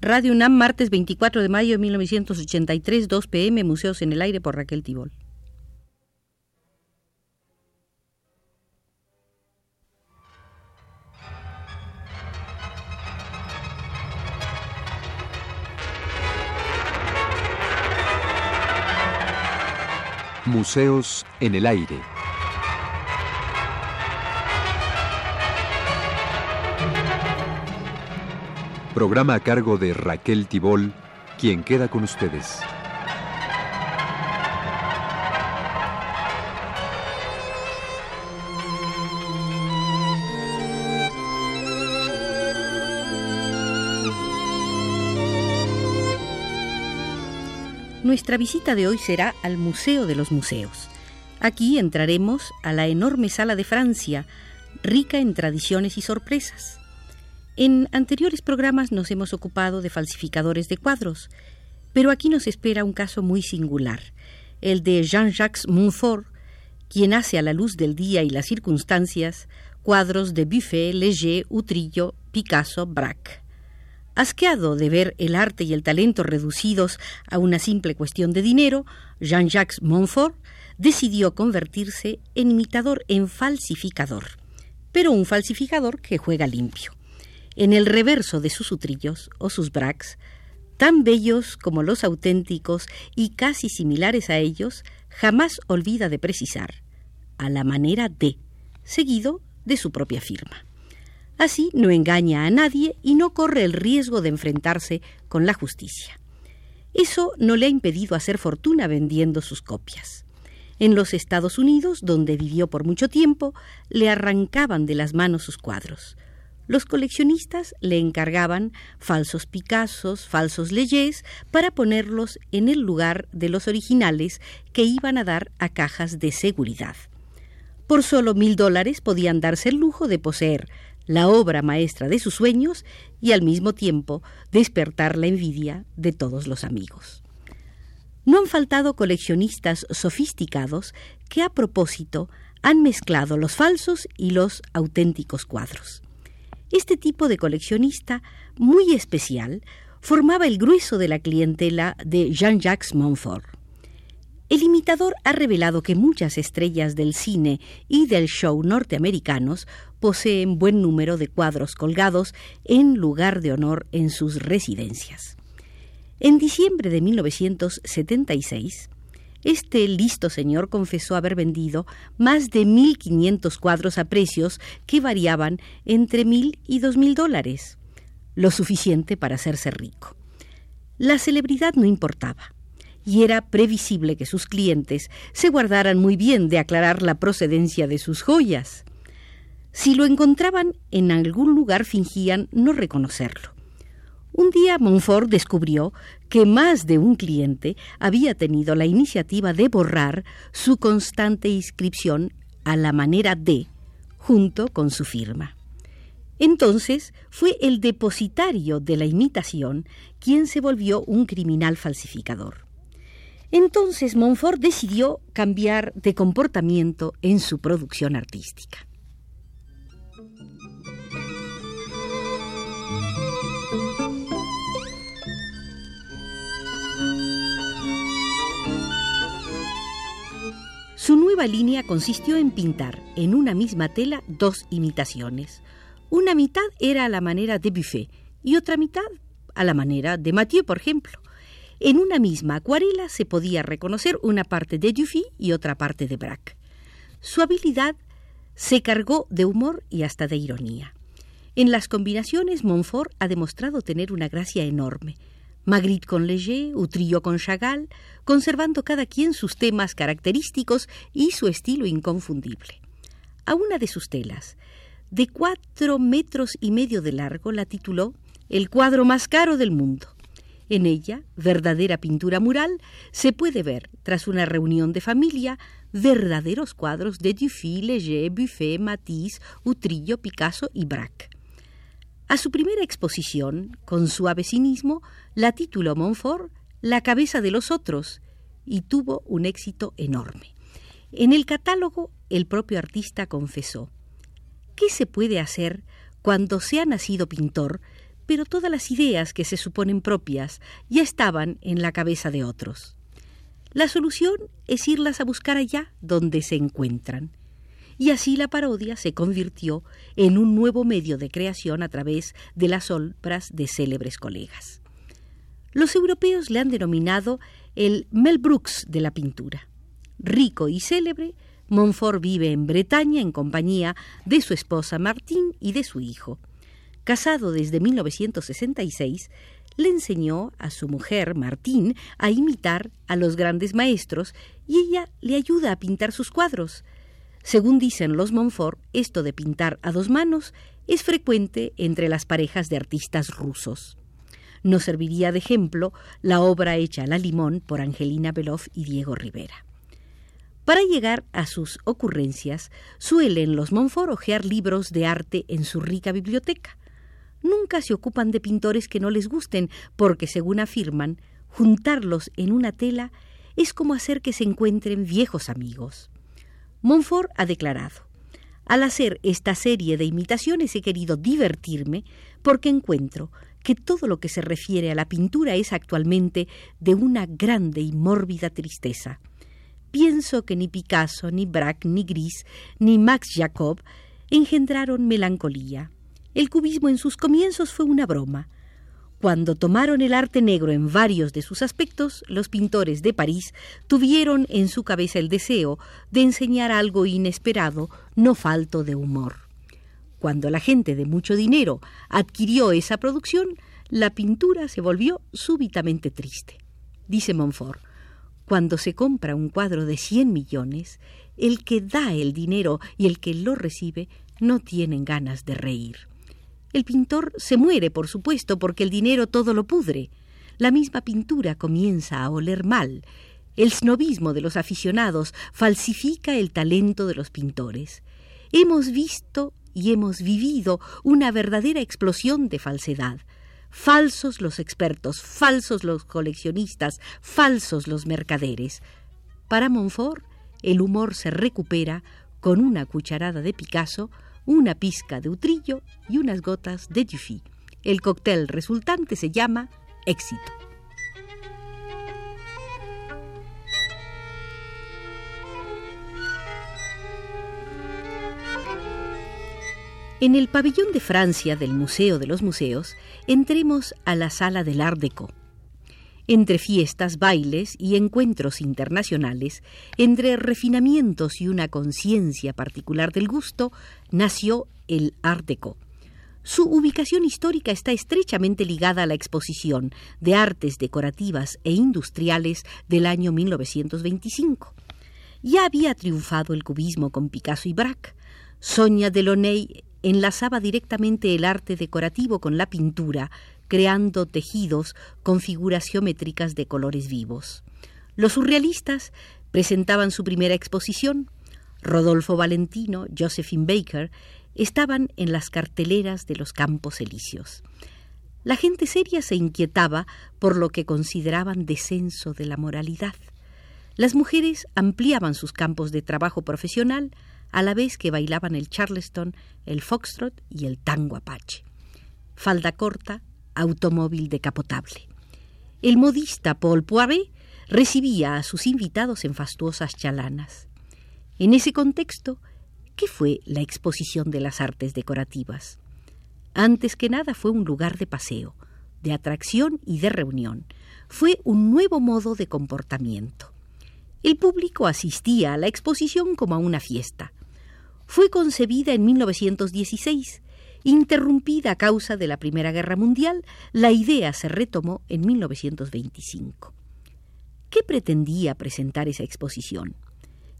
Radio UNAM, martes 24 de mayo de 1983, 2 pm, Museos en el Aire por Raquel Tibol. Museos en el Aire. Programa a cargo de Raquel Tibol, quien queda con ustedes. Nuestra visita de hoy será al Museo de los Museos. Aquí entraremos a la enorme sala de Francia, rica en tradiciones y sorpresas. En anteriores programas nos hemos ocupado de falsificadores de cuadros, pero aquí nos espera un caso muy singular, el de Jean-Jacques Montfort, quien hace a la luz del día y las circunstancias cuadros de Buffet, Léger, Utrillo, Picasso, Braque. Asqueado de ver el arte y el talento reducidos a una simple cuestión de dinero, Jean-Jacques Montfort decidió convertirse en imitador, en falsificador, pero un falsificador que juega limpio en el reverso de sus utrillos o sus braques, tan bellos como los auténticos y casi similares a ellos, jamás olvida de precisar, a la manera de, seguido de su propia firma. Así no engaña a nadie y no corre el riesgo de enfrentarse con la justicia. Eso no le ha impedido hacer fortuna vendiendo sus copias. En los Estados Unidos, donde vivió por mucho tiempo, le arrancaban de las manos sus cuadros. Los coleccionistas le encargaban falsos Picassos, falsos Leyés, para ponerlos en el lugar de los originales que iban a dar a cajas de seguridad. Por solo mil dólares podían darse el lujo de poseer la obra maestra de sus sueños y al mismo tiempo despertar la envidia de todos los amigos. No han faltado coleccionistas sofisticados que a propósito han mezclado los falsos y los auténticos cuadros. Este tipo de coleccionista, muy especial, formaba el grueso de la clientela de Jean-Jacques Montfort. El imitador ha revelado que muchas estrellas del cine y del show norteamericanos poseen buen número de cuadros colgados en lugar de honor en sus residencias. En diciembre de 1976, este listo señor confesó haber vendido más de 1.500 cuadros a precios que variaban entre mil y dos mil dólares, lo suficiente para hacerse rico. La celebridad no importaba, y era previsible que sus clientes se guardaran muy bien de aclarar la procedencia de sus joyas. Si lo encontraban en algún lugar fingían no reconocerlo. Un día Montfort descubrió que más de un cliente había tenido la iniciativa de borrar su constante inscripción a la manera de, junto con su firma. Entonces fue el depositario de la imitación quien se volvió un criminal falsificador. Entonces Montfort decidió cambiar de comportamiento en su producción artística. Nueva línea consistió en pintar en una misma tela dos imitaciones. Una mitad era a la manera de Buffet y otra mitad a la manera de Mathieu, por ejemplo. En una misma acuarela se podía reconocer una parte de Dufy y otra parte de Braque. Su habilidad se cargó de humor y hasta de ironía. En las combinaciones, Montfort ha demostrado tener una gracia enorme. Magritte con Léger, Utrillo con Chagall, conservando cada quien sus temas característicos y su estilo inconfundible. A una de sus telas, de cuatro metros y medio de largo, la tituló El cuadro más caro del mundo. En ella, verdadera pintura mural, se puede ver, tras una reunión de familia, verdaderos cuadros de Dufy, Léger, Buffet, Matisse, Utrillo, Picasso y Braque. A su primera exposición, con suave cinismo, la tituló Montfort La cabeza de los otros y tuvo un éxito enorme. En el catálogo, el propio artista confesó, ¿qué se puede hacer cuando se ha nacido pintor, pero todas las ideas que se suponen propias ya estaban en la cabeza de otros. La solución es irlas a buscar allá donde se encuentran. Y así la parodia se convirtió en un nuevo medio de creación a través de las obras de célebres colegas. Los europeos le han denominado el Mel Brooks de la pintura. Rico y célebre, Montfort vive en Bretaña en compañía de su esposa Martín y de su hijo. Casado desde 1966, le enseñó a su mujer, Martín, a imitar a los grandes maestros y ella le ayuda a pintar sus cuadros. Según dicen los Montfort, esto de pintar a dos manos es frecuente entre las parejas de artistas rusos. Nos serviría de ejemplo la obra hecha a la limón por Angelina Beloff y Diego Rivera. Para llegar a sus ocurrencias, suelen los Montfort hojear libros de arte en su rica biblioteca nunca se ocupan de pintores que no les gusten, porque, según afirman, juntarlos en una tela es como hacer que se encuentren viejos amigos. Montfort ha declarado, al hacer esta serie de imitaciones he querido divertirme porque encuentro que todo lo que se refiere a la pintura es actualmente de una grande y mórbida tristeza. Pienso que ni Picasso, ni Braque, ni Gris, ni Max Jacob engendraron melancolía. El cubismo en sus comienzos fue una broma. Cuando tomaron el arte negro en varios de sus aspectos, los pintores de París tuvieron en su cabeza el deseo de enseñar algo inesperado, no falto de humor. Cuando la gente de mucho dinero adquirió esa producción, la pintura se volvió súbitamente triste. Dice Montfort, cuando se compra un cuadro de cien millones, el que da el dinero y el que lo recibe no tienen ganas de reír. El pintor se muere, por supuesto, porque el dinero todo lo pudre. La misma pintura comienza a oler mal. El snobismo de los aficionados falsifica el talento de los pintores. Hemos visto y hemos vivido una verdadera explosión de falsedad. Falsos los expertos, falsos los coleccionistas, falsos los mercaderes. Para Montfort, el humor se recupera con una cucharada de Picasso una pizca de utrillo y unas gotas de Dufy. El cóctel resultante se llama éxito. En el pabellón de Francia del Museo de los Museos, entremos a la sala del Art Deco entre fiestas, bailes y encuentros internacionales, entre refinamientos y una conciencia particular del gusto, nació el Art Deco. Su ubicación histórica está estrechamente ligada a la exposición de artes decorativas e industriales del año 1925. Ya había triunfado el cubismo con Picasso y Braque. Sonia Delaunay enlazaba directamente el arte decorativo con la pintura, creando tejidos con figuras geométricas de colores vivos. Los surrealistas presentaban su primera exposición. Rodolfo Valentino, Josephine Baker, estaban en las carteleras de los campos elíseos. La gente seria se inquietaba por lo que consideraban descenso de la moralidad. Las mujeres ampliaban sus campos de trabajo profesional a la vez que bailaban el charleston, el foxtrot y el tango apache. Falda corta, automóvil decapotable. El modista Paul Poiret recibía a sus invitados en fastuosas chalanas. En ese contexto, ¿qué fue la exposición de las artes decorativas? Antes que nada fue un lugar de paseo, de atracción y de reunión. Fue un nuevo modo de comportamiento. El público asistía a la exposición como a una fiesta. Fue concebida en 1916 Interrumpida a causa de la Primera Guerra Mundial, la idea se retomó en 1925. ¿Qué pretendía presentar esa exposición?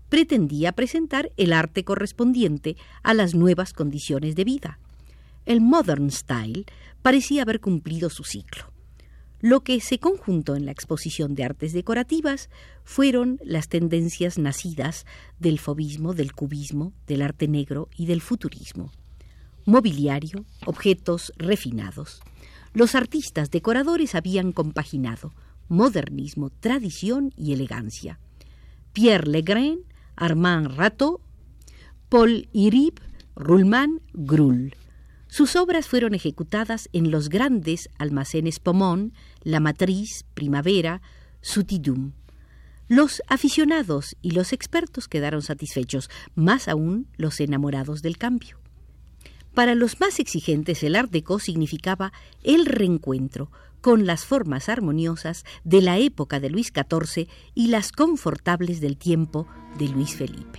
Pretendía presentar el arte correspondiente a las nuevas condiciones de vida. El Modern Style parecía haber cumplido su ciclo. Lo que se conjuntó en la exposición de artes decorativas fueron las tendencias nacidas del fobismo, del cubismo, del arte negro y del futurismo mobiliario, objetos refinados. Los artistas decoradores habían compaginado modernismo, tradición y elegancia. Pierre Legrain, Armand Rateau, Paul Irib, Rullman, Grull. Sus obras fueron ejecutadas en los grandes almacenes Pomón, La Matriz, Primavera, Sutidum. Los aficionados y los expertos quedaron satisfechos, más aún los enamorados del cambio. Para los más exigentes el Art Deco significaba el reencuentro con las formas armoniosas de la época de Luis XIV y las confortables del tiempo de Luis Felipe.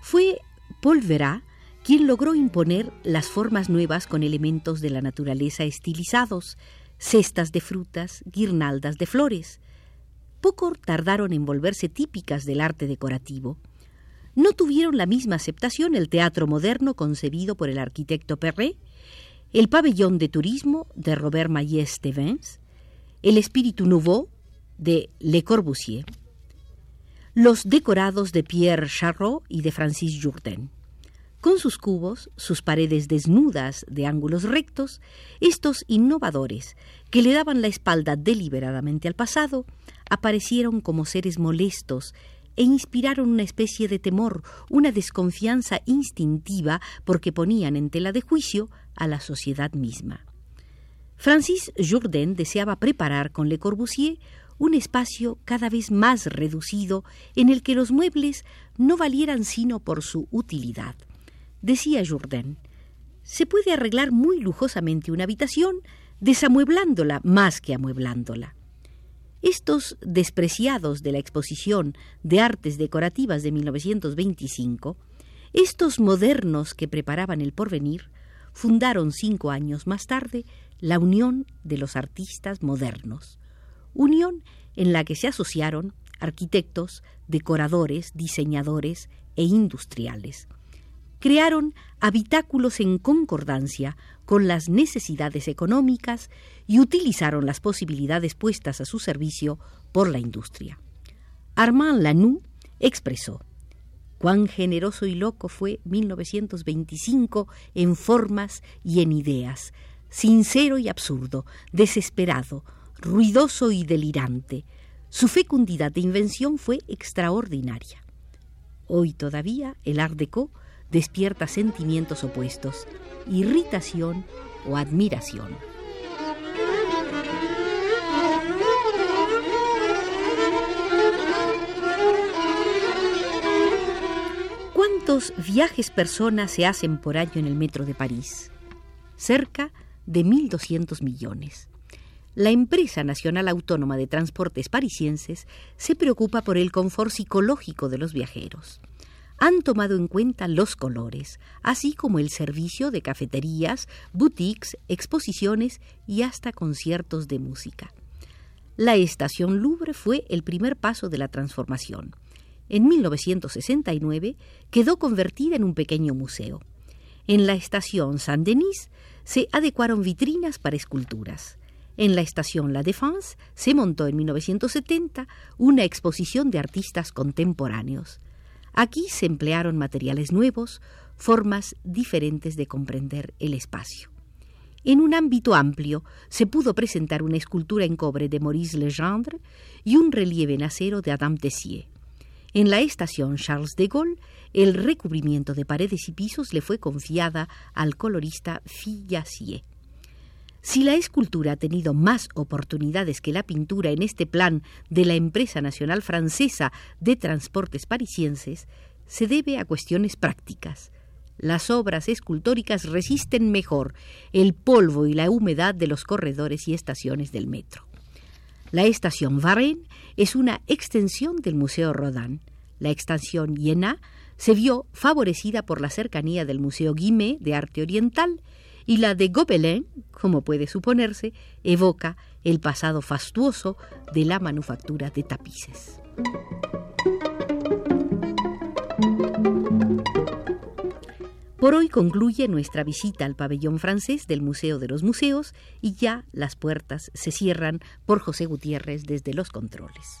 Fue Paul Verá quien logró imponer las formas nuevas con elementos de la naturaleza estilizados, cestas de frutas, guirnaldas de flores. Poco tardaron en volverse típicas del arte decorativo. No tuvieron la misma aceptación el teatro moderno concebido por el arquitecto Perret, el pabellón de turismo de Robert Mayet Stevens, el espíritu nouveau de Le Corbusier, los decorados de Pierre Charrot y de Francis Jourdain. Con sus cubos, sus paredes desnudas de ángulos rectos, estos innovadores, que le daban la espalda deliberadamente al pasado, aparecieron como seres molestos e inspiraron una especie de temor, una desconfianza instintiva porque ponían en tela de juicio a la sociedad misma. Francis Jourdain deseaba preparar con Le Corbusier un espacio cada vez más reducido en el que los muebles no valieran sino por su utilidad Decía Jourdain, se puede arreglar muy lujosamente una habitación desamueblándola más que amueblándola. Estos despreciados de la exposición de artes decorativas de 1925, estos modernos que preparaban el porvenir, fundaron cinco años más tarde la Unión de los Artistas Modernos, unión en la que se asociaron arquitectos, decoradores, diseñadores e industriales crearon habitáculos en concordancia con las necesidades económicas y utilizaron las posibilidades puestas a su servicio por la industria. Armand Lanoux expresó cuán generoso y loco fue 1925 en formas y en ideas, sincero y absurdo, desesperado, ruidoso y delirante. Su fecundidad de invención fue extraordinaria. Hoy todavía el Art Deco despierta sentimientos opuestos, irritación o admiración. ¿Cuántos viajes personas se hacen por año en el metro de París? Cerca de 1.200 millones. La empresa nacional autónoma de transportes parisienses se preocupa por el confort psicológico de los viajeros han tomado en cuenta los colores, así como el servicio de cafeterías, boutiques, exposiciones y hasta conciertos de música. La estación Louvre fue el primer paso de la transformación. En 1969 quedó convertida en un pequeño museo. En la estación Saint-Denis se adecuaron vitrinas para esculturas. En la estación La Défense se montó en 1970 una exposición de artistas contemporáneos. Aquí se emplearon materiales nuevos, formas diferentes de comprender el espacio. En un ámbito amplio se pudo presentar una escultura en cobre de Maurice Legendre y un relieve en acero de Adam Tessier. En la estación Charles de Gaulle, el recubrimiento de paredes y pisos le fue confiada al colorista Fillassier. Si la escultura ha tenido más oportunidades que la pintura en este plan de la empresa nacional francesa de transportes parisienses, se debe a cuestiones prácticas. Las obras escultóricas resisten mejor el polvo y la humedad de los corredores y estaciones del metro. La estación Varennes es una extensión del Museo Rodin. La extensión Iéna se vio favorecida por la cercanía del Museo Guimet de Arte Oriental y la de Gobelin, como puede suponerse, evoca el pasado fastuoso de la manufactura de tapices. Por hoy concluye nuestra visita al pabellón francés del Museo de los Museos y ya las puertas se cierran por José Gutiérrez desde los controles.